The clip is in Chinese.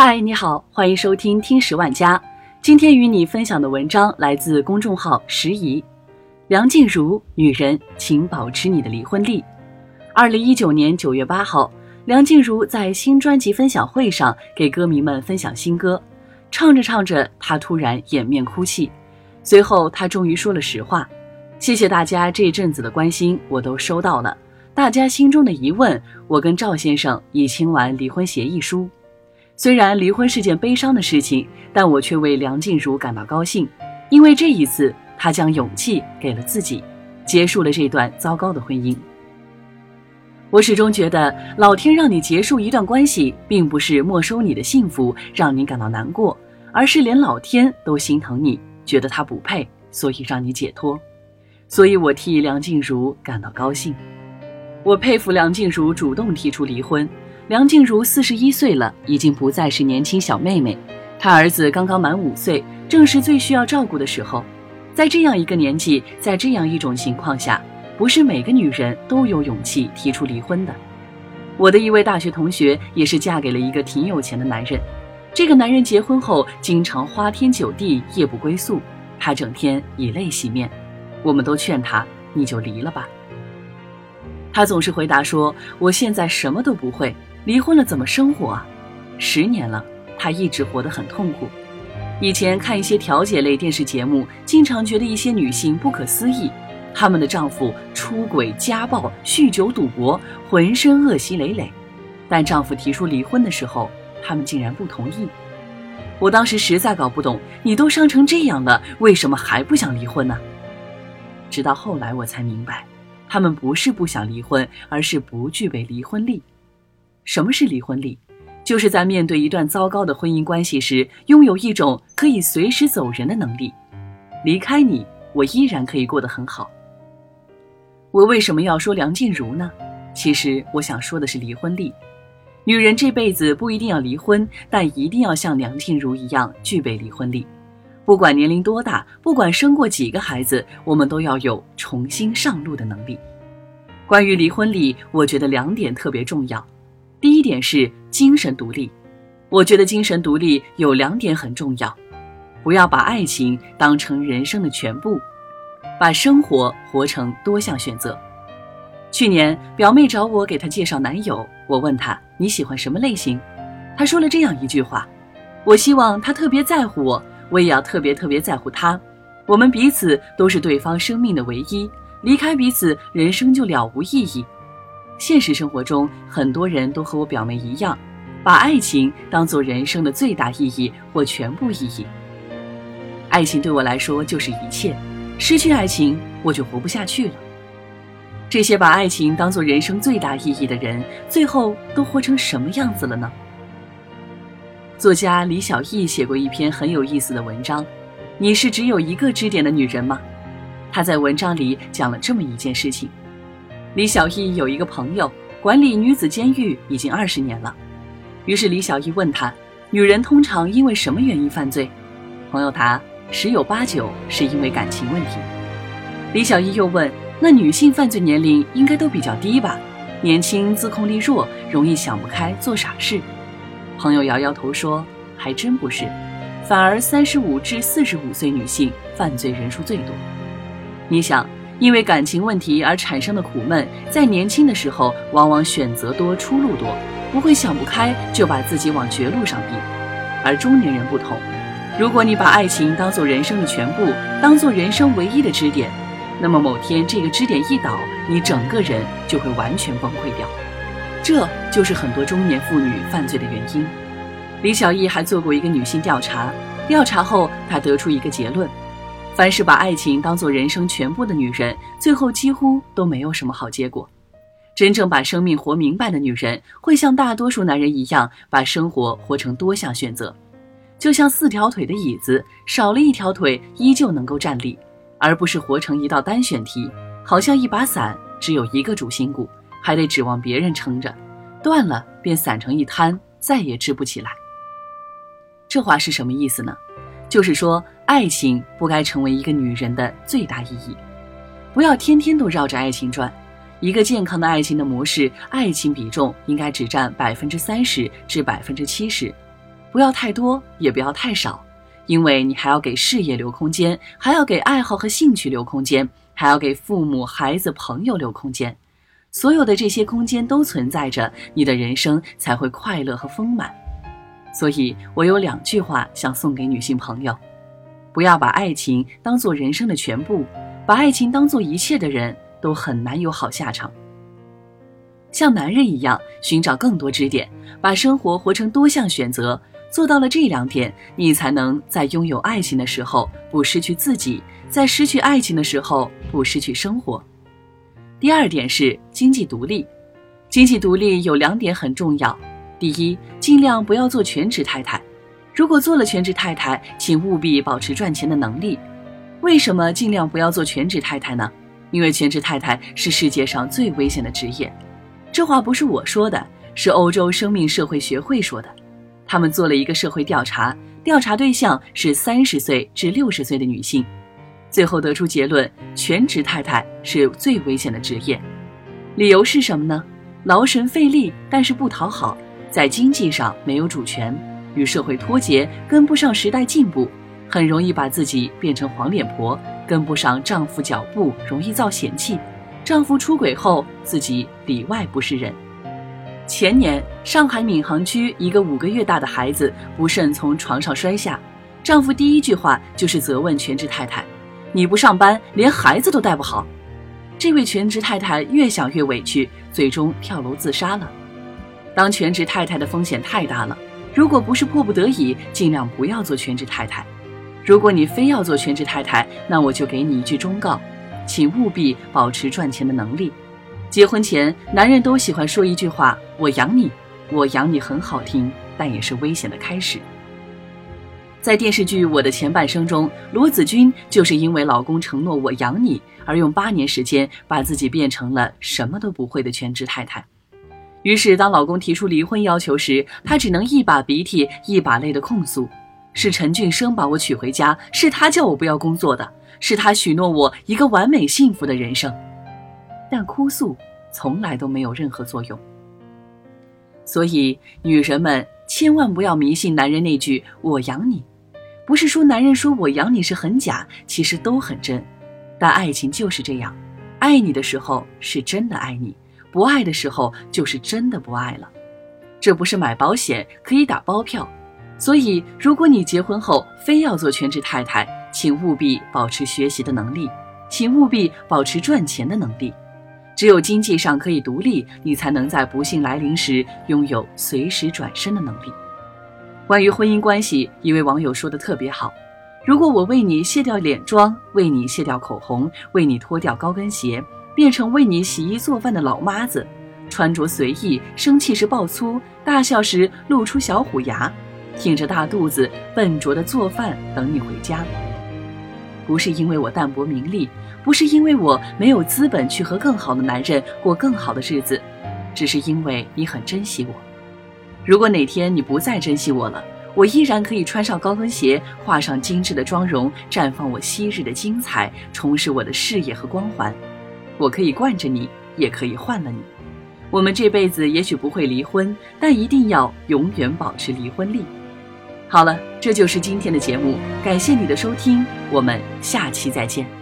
嗨，你好，欢迎收听听十万加。今天与你分享的文章来自公众号时宜。梁静茹，女人，请保持你的离婚力。二零一九年九月八号，梁静茹在新专辑分享会上给歌迷们分享新歌，唱着唱着，她突然掩面哭泣。随后，她终于说了实话：“谢谢大家这阵子的关心，我都收到了。大家心中的疑问，我跟赵先生已签完离婚协议书。虽然离婚是件悲伤的事情，但我却为梁静茹感到高兴，因为这一次。”她将勇气给了自己，结束了这段糟糕的婚姻。我始终觉得，老天让你结束一段关系，并不是没收你的幸福，让你感到难过，而是连老天都心疼你，觉得他不配，所以让你解脱。所以我替梁静茹感到高兴。我佩服梁静茹主动提出离婚。梁静茹四十一岁了，已经不再是年轻小妹妹，她儿子刚刚满五岁，正是最需要照顾的时候。在这样一个年纪，在这样一种情况下，不是每个女人都有勇气提出离婚的。我的一位大学同学也是嫁给了一个挺有钱的男人，这个男人结婚后经常花天酒地，夜不归宿，他整天以泪洗面。我们都劝他，你就离了吧。他总是回答说：“我现在什么都不会，离婚了怎么生活啊？”十年了，她一直活得很痛苦。以前看一些调解类电视节目，经常觉得一些女性不可思议，她们的丈夫出轨、家暴、酗酒、赌博，浑身恶习累累，但丈夫提出离婚的时候，她们竟然不同意。我当时实在搞不懂，你都伤成这样了，为什么还不想离婚呢？直到后来我才明白，她们不是不想离婚，而是不具备离婚力。什么是离婚力？就是在面对一段糟糕的婚姻关系时，拥有一种可以随时走人的能力。离开你，我依然可以过得很好。我为什么要说梁静茹呢？其实我想说的是离婚力。女人这辈子不一定要离婚，但一定要像梁静茹一样具备离婚力。不管年龄多大，不管生过几个孩子，我们都要有重新上路的能力。关于离婚力，我觉得两点特别重要。第一点是精神独立，我觉得精神独立有两点很重要，不要把爱情当成人生的全部，把生活活成多项选择。去年表妹找我给她介绍男友，我问她你喜欢什么类型，她说了这样一句话：我希望他特别在乎我，我也要特别特别在乎他，我们彼此都是对方生命的唯一，离开彼此，人生就了无意义。现实生活中，很多人都和我表妹一样，把爱情当做人生的最大意义或全部意义。爱情对我来说就是一切，失去爱情我就活不下去了。这些把爱情当做人生最大意义的人，最后都活成什么样子了呢？作家李小艺写过一篇很有意思的文章，《你是只有一个支点的女人吗？》他在文章里讲了这么一件事情。李小艺有一个朋友，管理女子监狱已经二十年了。于是李小艺问他：“女人通常因为什么原因犯罪？”朋友答：“十有八九是因为感情问题。”李小艺又问：“那女性犯罪年龄应该都比较低吧？年轻、自控力弱，容易想不开做傻事？”朋友摇摇头说：“还真不是，反而三十五至四十五岁女性犯罪人数最多。你想？”因为感情问题而产生的苦闷，在年轻的时候往往选择多、出路多，不会想不开就把自己往绝路上逼。而中年人不同，如果你把爱情当做人生的全部，当做人生唯一的支点，那么某天这个支点一倒，你整个人就会完全崩溃掉。这就是很多中年妇女犯罪的原因。李小艺还做过一个女性调查，调查后她得出一个结论。凡是把爱情当做人生全部的女人，最后几乎都没有什么好结果。真正把生命活明白的女人，会像大多数男人一样，把生活活成多项选择。就像四条腿的椅子，少了一条腿依旧能够站立，而不是活成一道单选题。好像一把伞，只有一个主心骨，还得指望别人撑着，断了便散成一滩，再也支不起来。这话是什么意思呢？就是说。爱情不该成为一个女人的最大意义，不要天天都绕着爱情转。一个健康的爱情的模式，爱情比重应该只占百分之三十至百分之七十。不要太多，也不要太少，因为你还要给事业留空间，还要给爱好和兴趣留空间，还要给父母、孩子、朋友留空间。所有的这些空间都存在着，你的人生才会快乐和丰满。所以我有两句话想送给女性朋友：不要把爱情当做人生的全部，把爱情当做一切的人都很难有好下场。像男人一样，寻找更多支点，把生活活成多项选择。做到了这两点，你才能在拥有爱情的时候不失去自己，在失去爱情的时候不失去生活。第二点是经济独立，经济独立有两点很重要。第一，尽量不要做全职太太。如果做了全职太太，请务必保持赚钱的能力。为什么尽量不要做全职太太呢？因为全职太太是世界上最危险的职业。这话不是我说的，是欧洲生命社会学会说的。他们做了一个社会调查，调查对象是三十岁至六十岁的女性。最后得出结论：全职太太是最危险的职业。理由是什么呢？劳神费力，但是不讨好，在经济上没有主权，与社会脱节，跟不上时代进步，很容易把自己变成黄脸婆，跟不上丈夫脚步，容易遭嫌弃。丈夫出轨后，自己里外不是人。前年，上海闵行区一个五个月大的孩子不慎从床上摔下，丈夫第一句话就是责问全职太太。你不上班，连孩子都带不好。这位全职太太越想越委屈，最终跳楼自杀了。当全职太太的风险太大了，如果不是迫不得已，尽量不要做全职太太。如果你非要做全职太太，那我就给你一句忠告，请务必保持赚钱的能力。结婚前，男人都喜欢说一句话：“我养你，我养你”，很好听，但也是危险的开始。在电视剧《我的前半生》中，罗子君就是因为老公承诺我养你，而用八年时间把自己变成了什么都不会的全职太太。于是，当老公提出离婚要求时，她只能一把鼻涕一把泪的控诉：“是陈俊生把我娶回家，是他叫我不要工作的，是他许诺我一个完美幸福的人生。”但哭诉从来都没有任何作用。所以，女人们。千万不要迷信男人那句“我养你”，不是说男人说我养你是很假，其实都很真。但爱情就是这样，爱你的时候是真的爱你，不爱的时候就是真的不爱了。这不是买保险可以打包票。所以，如果你结婚后非要做全职太太，请务必保持学习的能力，请务必保持赚钱的能力。只有经济上可以独立，你才能在不幸来临时拥有随时转身的能力。关于婚姻关系，一位网友说的特别好：如果我为你卸掉脸妆，为你卸掉口红，为你脱掉高跟鞋，变成为你洗衣做饭的老妈子，穿着随意，生气时爆粗，大笑时露出小虎牙，挺着大肚子笨拙的做饭等你回家，不是因为我淡泊名利。不是因为我没有资本去和更好的男人过更好的日子，只是因为你很珍惜我。如果哪天你不再珍惜我了，我依然可以穿上高跟鞋，画上精致的妆容，绽放我昔日的精彩，重拾我的事业和光环。我可以惯着你，也可以换了你。我们这辈子也许不会离婚，但一定要永远保持离婚力。好了，这就是今天的节目，感谢你的收听，我们下期再见。